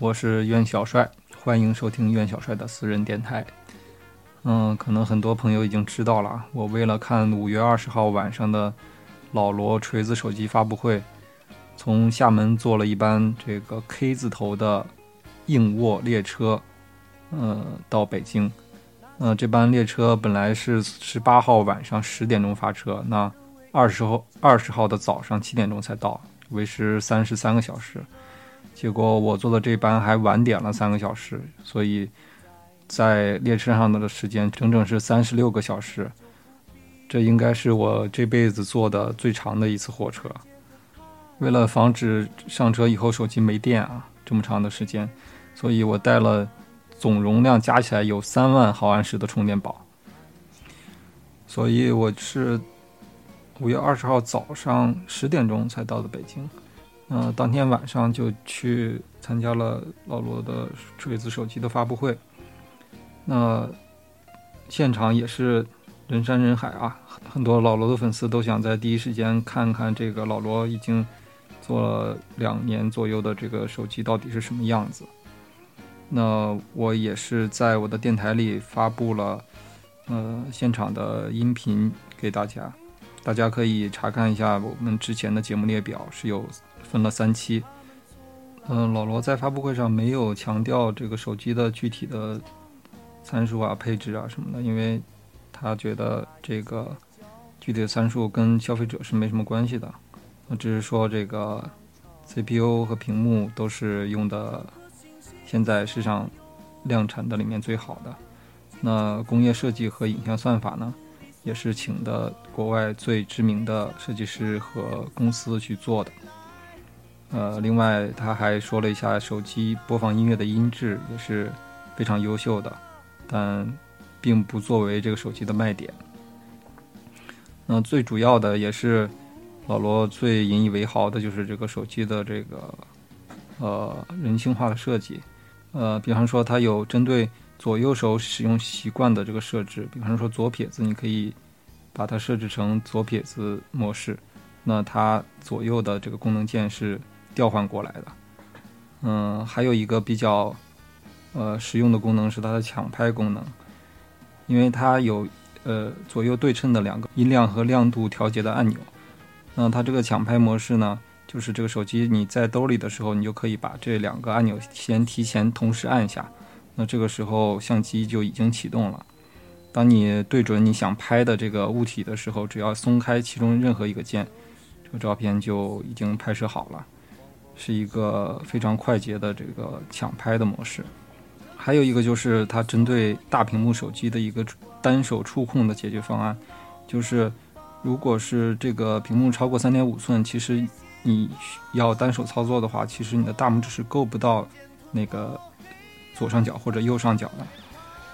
我是苑小帅，欢迎收听苑小帅的私人电台。嗯，可能很多朋友已经知道了，我为了看五月二十号晚上的老罗锤子手机发布会，从厦门坐了一班这个 K 字头的硬卧列车，呃，到北京。嗯，这班列车本来是十八号晚上十点钟发车，那二十号二十号的早上七点钟才到，为时三十三个小时。结果我坐的这班还晚点了三个小时，所以在列车上的时间整整是三十六个小时。这应该是我这辈子坐的最长的一次火车。为了防止上车以后手机没电啊，这么长的时间，所以我带了总容量加起来有三万毫安时的充电宝。所以我是五月二十号早上十点钟才到的北京。嗯，当天晚上就去参加了老罗的锤子手机的发布会。那现场也是人山人海啊，很多老罗的粉丝都想在第一时间看看这个老罗已经做了两年左右的这个手机到底是什么样子。那我也是在我的电台里发布了呃现场的音频给大家，大家可以查看一下我们之前的节目列表是有。分了三期，嗯，老罗在发布会上没有强调这个手机的具体的参数啊、配置啊什么的，因为他觉得这个具体的参数跟消费者是没什么关系的。我只是说这个 CPU 和屏幕都是用的现在市场量产的里面最好的。那工业设计和影像算法呢，也是请的国外最知名的设计师和公司去做的。呃，另外他还说了一下手机播放音乐的音质也是非常优秀的，但并不作为这个手机的卖点。那最主要的也是老罗最引以为豪的就是这个手机的这个呃人性化的设计。呃，比方说它有针对左右手使用习惯的这个设置，比方说左撇子，你可以把它设置成左撇子模式，那它左右的这个功能键是。调换过来的，嗯，还有一个比较呃实用的功能是它的抢拍功能，因为它有呃左右对称的两个音量和亮度调节的按钮。那它这个抢拍模式呢，就是这个手机你在兜里的时候，你就可以把这两个按钮先提前同时按下，那这个时候相机就已经启动了。当你对准你想拍的这个物体的时候，只要松开其中任何一个键，这个照片就已经拍摄好了。是一个非常快捷的这个抢拍的模式，还有一个就是它针对大屏幕手机的一个单手触控的解决方案，就是如果是这个屏幕超过三点五寸，其实你要单手操作的话，其实你的大拇指是够不到那个左上角或者右上角的。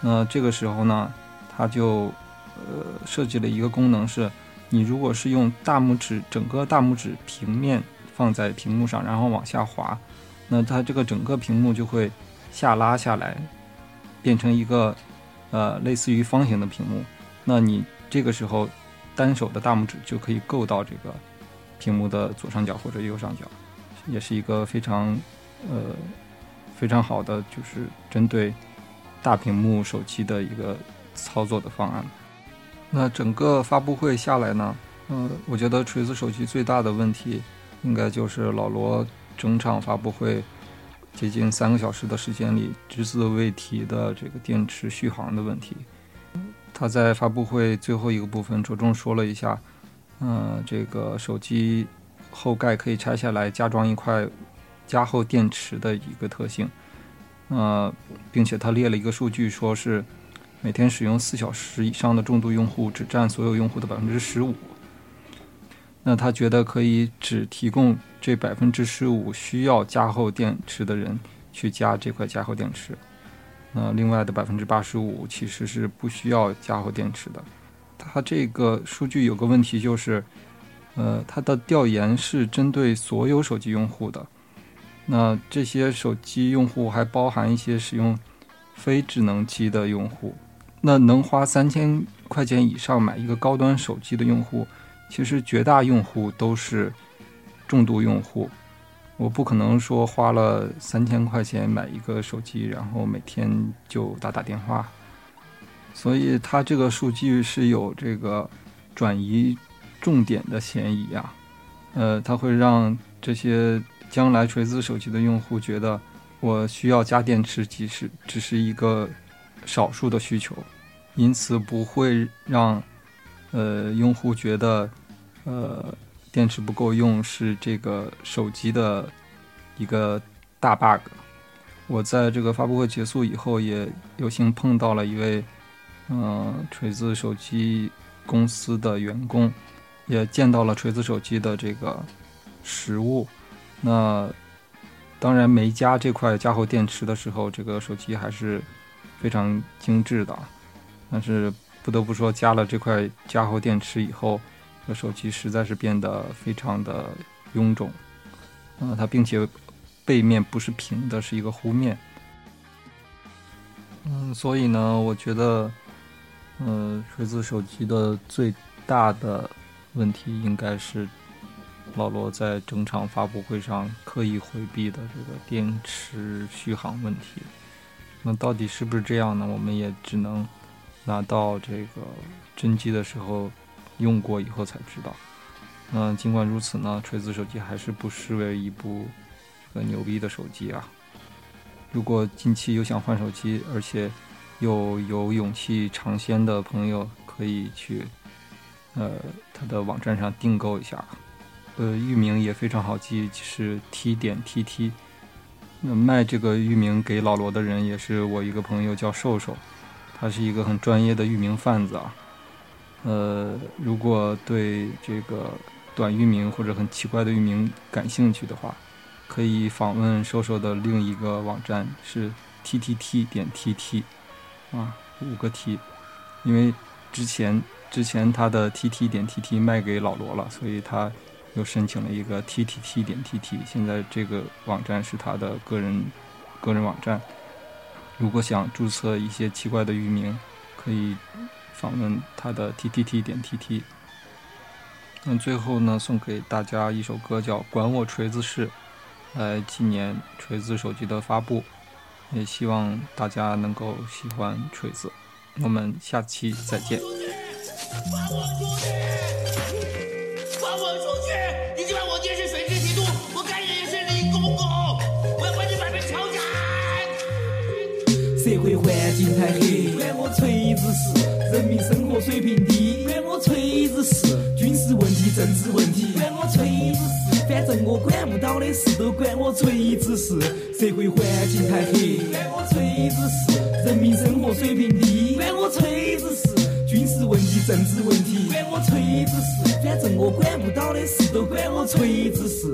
那这个时候呢，它就呃设计了一个功能，是你如果是用大拇指整个大拇指平面。放在屏幕上，然后往下滑，那它这个整个屏幕就会下拉下来，变成一个呃类似于方形的屏幕。那你这个时候单手的大拇指就可以够到这个屏幕的左上角或者右上角，也是一个非常呃非常好的就是针对大屏幕手机的一个操作的方案。那整个发布会下来呢，呃，我觉得锤子手机最大的问题。应该就是老罗整场发布会接近三个小时的时间里只字未提的这个电池续航的问题。他在发布会最后一个部分着重说了一下，嗯，这个手机后盖可以拆下来加装一块加厚电池的一个特性，呃，并且他列了一个数据，说是每天使用四小时以上的重度用户只占所有用户的百分之十五。那他觉得可以只提供这百分之十五需要加厚电池的人，去加这块加厚电池。那另外的百分之八十五其实是不需要加厚电池的。它这个数据有个问题就是，呃，它的调研是针对所有手机用户的。那这些手机用户还包含一些使用非智能机的用户。那能花三千块钱以上买一个高端手机的用户，其实绝大用户都是重度用户。我不可能说花了三千块钱买一个手机，然后每天就打打电话。所以它这个数据是有这个转移重点的嫌疑啊。呃，它会让这些将来锤子手机的用户觉得，我需要加电池，其实只是一个少数的需求，因此不会让呃用户觉得，呃。电池不够用是这个手机的一个大 bug。我在这个发布会结束以后，也有幸碰到了一位嗯锤子手机公司的员工，也见到了锤子手机的这个实物。那当然没加这块加厚电池的时候，这个手机还是非常精致的。但是不得不说，加了这块加厚电池以后。这手机实在是变得非常的臃肿，呃，它并且背面不是平的，是一个弧面。嗯，所以呢，我觉得，呃，锤子手机的最大的问题应该是老罗在整场发布会上刻意回避的这个电池续航问题。那到底是不是这样呢？我们也只能拿到这个真机的时候。用过以后才知道，嗯，尽管如此呢，锤子手机还是不失为一部个牛逼的手机啊。如果近期有想换手机，而且又有勇气尝鲜的朋友，可以去呃它的网站上订购一下。呃，域名也非常好记，是 t 点 tt。那卖这个域名给老罗的人也是我一个朋友，叫瘦瘦，他是一个很专业的域名贩子啊。呃，如果对这个短域名或者很奇怪的域名感兴趣的话，可以访问瘦瘦的另一个网站是 t t t 点 t t 啊，五个 t，因为之前之前他的 t t 点 t t 卖给老罗了，所以他又申请了一个 t t t 点 t t，现在这个网站是他的个人个人网站。如果想注册一些奇怪的域名，可以。访问他的 t t t 点 t t。那最后呢，送给大家一首歌，叫《管我锤子事》，来纪念锤子手机的发布。也希望大家能够喜欢锤子。我们下期再见。社社会环境太黑，管我锤子事。人民生活水平低，管我锤子事；军事问题、政治问题，管我锤子事。反正我管不到的事，都管我锤子事。社会环境太黑，管我锤子事；人民生活水平低，管我锤子事；军事问题、政治问题，管我锤子事。反正我管不到的事，都管我锤子事。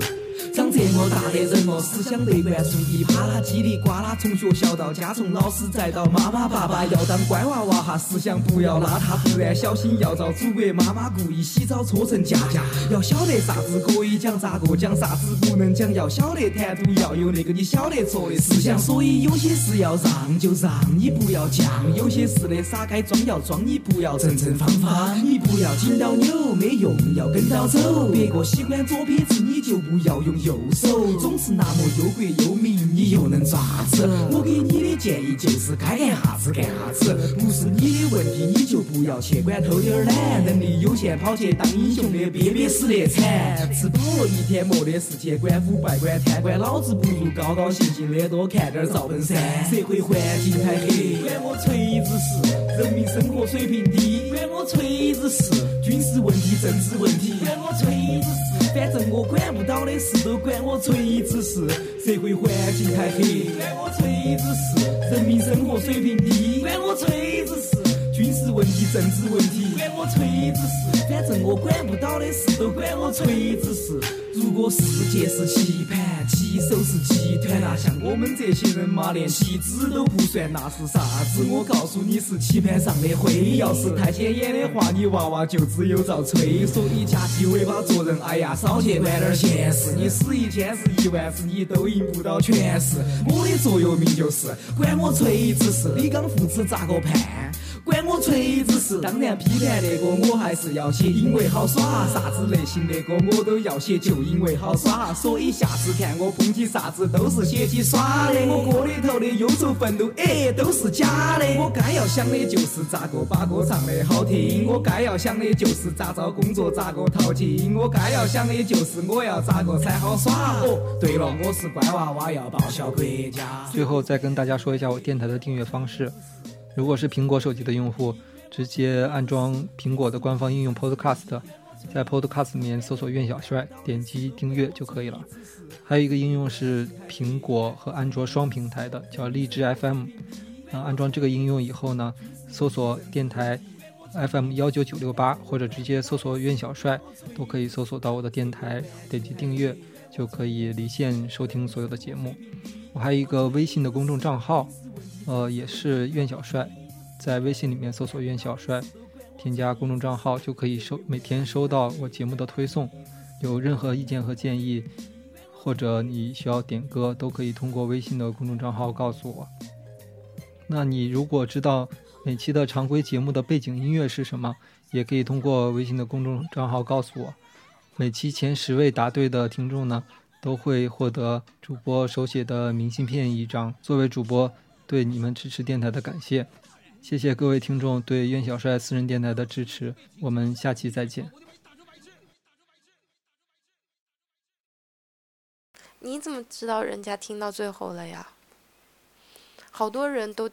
长这么大的人哦，思想得灌输一啪啦叽里呱啦，从学校到家，从老师再到妈妈爸爸，要当乖娃娃哈，思想不要邋遢，不然小心要遭祖国妈妈故意洗澡搓成架架。要晓得啥子可以讲，咋个讲，啥子不能讲，要晓得谈吐，要有那个你晓得错的思想。所以有些事要让就让，你不要犟；有些事的傻该装要装，你不要正正方方。你不要紧到扭，没用，要跟到走。别个喜欢左撇子，你就不要用。右手总是那么忧国忧民，你又能咋子？我给你的建议就是该干啥子干啥子，不是你的问题，你就不要去管偷点儿懒，能力有限跑去当英雄的憋憋死的惨。吃饱了一天没得事去管腐败管贪官，老子不如高高兴兴的多看点赵本山。社会环境太黑，管我锤子事；人民生活水平低，管我锤子事；军事问题、政治问题，管我锤子事。反正我管不到的事，都管我锤子事。社会环境太黑，管我锤子事；人民生活水平低，管我锤子事；军事问问题、政治问题，管我锤子事，反正我管不到的事都管我锤子事。如果世界是棋盘，棋手是集团，那像我们这些人嘛，连棋子都不算，那是啥子？我告诉你是棋盘上的灰。要是太显眼的话，你娃娃就只有遭吹。所以夹起尾巴做人，哎呀，少去管点闲事。你死一千是一万次，你都赢不到全市。我的座右铭就是管我锤子事，李刚父子咋个判？管我锤子事。当然批判的歌我还是要写，因为好耍。啥子类型的歌我都要写，就因为好耍。所以下次看我捧起啥子都是写起耍的。我歌里头的忧愁愤怒，哎，都是假的。我该要想的就是咋个把歌唱得好听，我该要想的就是咋找工作咋个淘金，我该要想的就是我要咋个才好耍。哦，对了，我是乖娃娃，要报效国家。最后再跟大家说一下我电台的订阅方式。如果是苹果手机的用户，直接安装苹果的官方应用 Podcast，在 Podcast 里面搜索“苑小帅”，点击订阅就可以了。还有一个应用是苹果和安卓双平台的，叫荔枝 FM。那，安装这个应用以后呢，搜索电台 FM 幺九九六八，或者直接搜索“苑小帅”，都可以搜索到我的电台，点击订阅就可以离线收听所有的节目。我还有一个微信的公众账号。呃，也是苑小帅，在微信里面搜索苑小帅，添加公众账号就可以收每天收到我节目的推送。有任何意见和建议，或者你需要点歌，都可以通过微信的公众账号告诉我。那你如果知道每期的常规节目的背景音乐是什么，也可以通过微信的公众账号告诉我。每期前十位答对的听众呢，都会获得主播手写的明信片一张。作为主播。对你们支持电台的感谢，谢谢各位听众对苑小帅私人电台的支持，我们下期再见。你怎么知道人家听到最后了呀？好多人都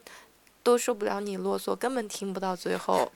都受不了你啰嗦，根本听不到最后。